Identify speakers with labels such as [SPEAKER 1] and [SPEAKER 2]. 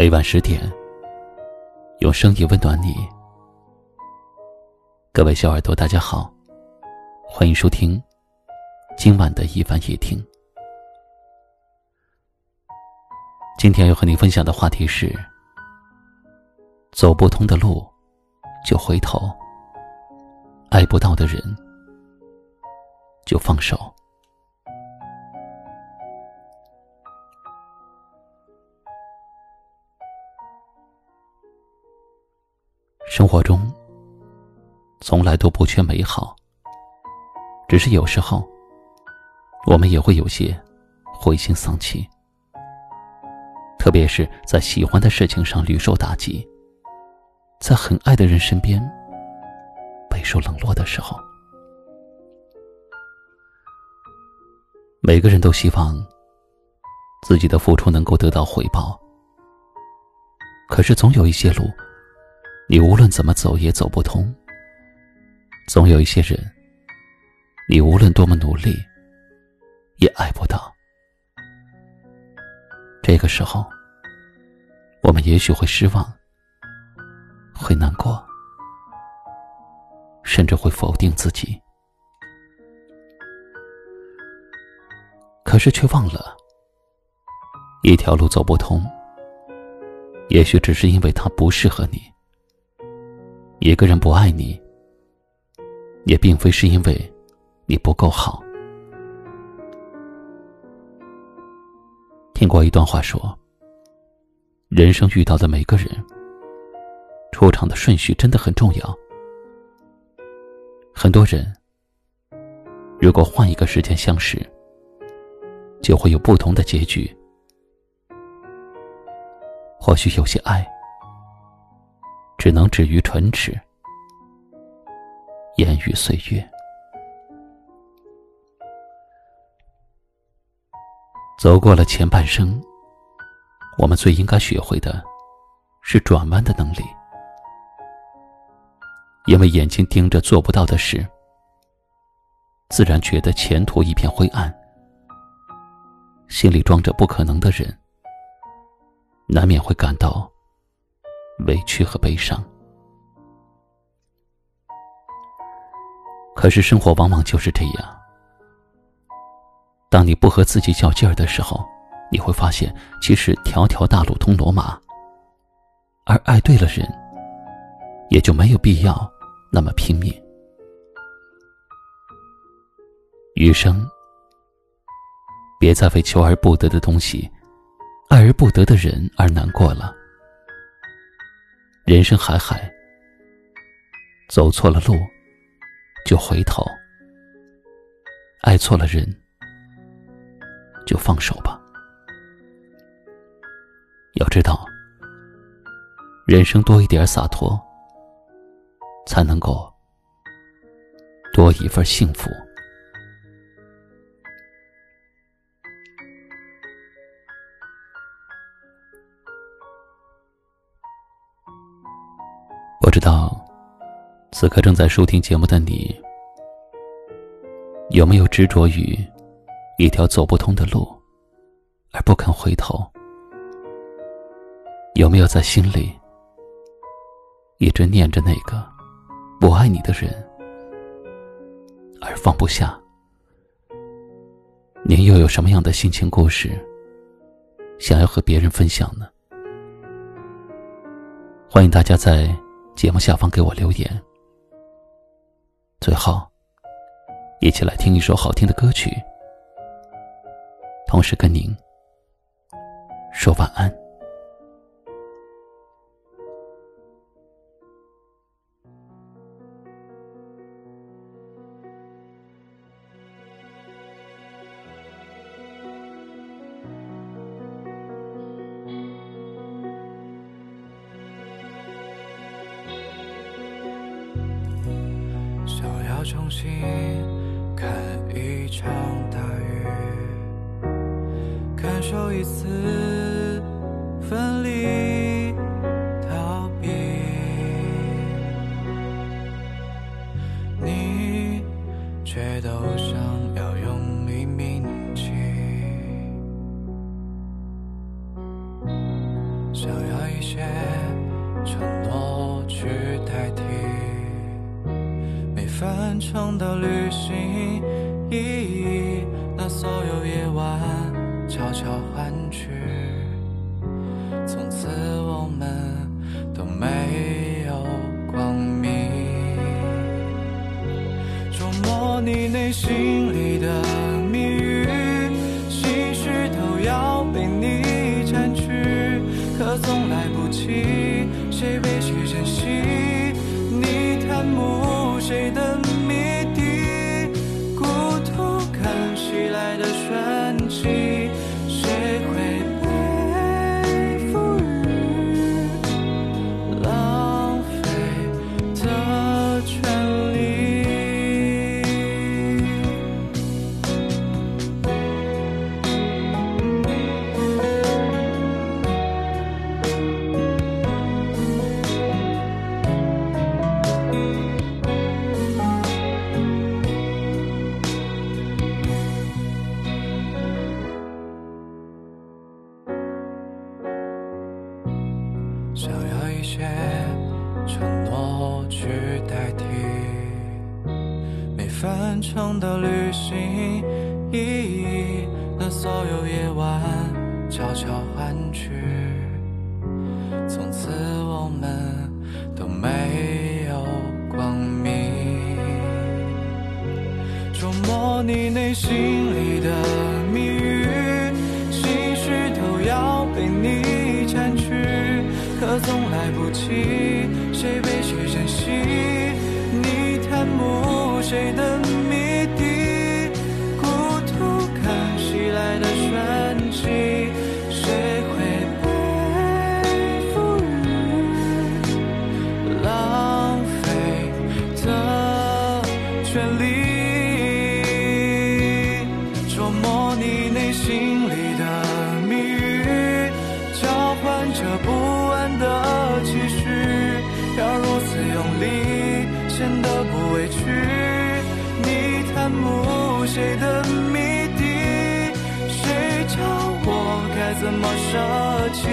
[SPEAKER 1] 每晚十点，用声音温暖你。各位小耳朵，大家好，欢迎收听今晚的一番夜听。今天要和您分享的话题是：走不通的路就回头，爱不到的人就放手。生活中，从来都不缺美好，只是有时候，我们也会有些灰心丧气。特别是在喜欢的事情上屡受打击，在很爱的人身边备受冷落的时候，每个人都希望自己的付出能够得到回报，可是总有一些路。你无论怎么走也走不通。总有一些人，你无论多么努力，也爱不到。这个时候，我们也许会失望，会难过，甚至会否定自己。可是却忘了，一条路走不通，也许只是因为它不适合你。一个人不爱你，也并非是因为你不够好。听过一段话说，人生遇到的每个人，出场的顺序真的很重要。很多人，如果换一个时间相识，就会有不同的结局。或许有些爱。只能止于唇齿，烟雨岁月。走过了前半生，我们最应该学会的，是转弯的能力。因为眼睛盯着做不到的事，自然觉得前途一片灰暗；心里装着不可能的人，难免会感到。委屈和悲伤，可是生活往往就是这样。当你不和自己较劲儿的时候，你会发现，其实条条大路通罗马。而爱对了人，也就没有必要那么拼命。余生，别再为求而不得的东西、爱而不得的人而难过了。人生海海，走错了路就回头；爱错了人就放手吧。要知道，人生多一点洒脱，才能够多一份幸福。不知道，此刻正在收听节目的你，有没有执着于一条走不通的路，而不肯回头？有没有在心里一直念着那个不爱你的人，而放不下？您又有什么样的心情故事，想要和别人分享呢？欢迎大家在。节目下方给我留言。最后，一起来听一首好听的歌曲，同时跟您说晚安。
[SPEAKER 2] 重新看一场大雨，感受一次分离，逃避。你却都想要用力铭记，想要一些承诺。分钟的旅行，意义那所有夜晚悄悄换去，从此我们都没有光明。琢磨你内心里的谜语，心绪都要被你占据，可总来不及，谁被谁珍惜？谁的些承诺去代替每分钟的旅行，意义那所有夜晚悄悄换去，从此我们都没有光明。琢磨你内心里的总来不及，谁被谁珍惜？你贪慕谁的的期许，要如此用力，显得不委屈。你探慕谁的谜底？谁教我该怎么舍弃？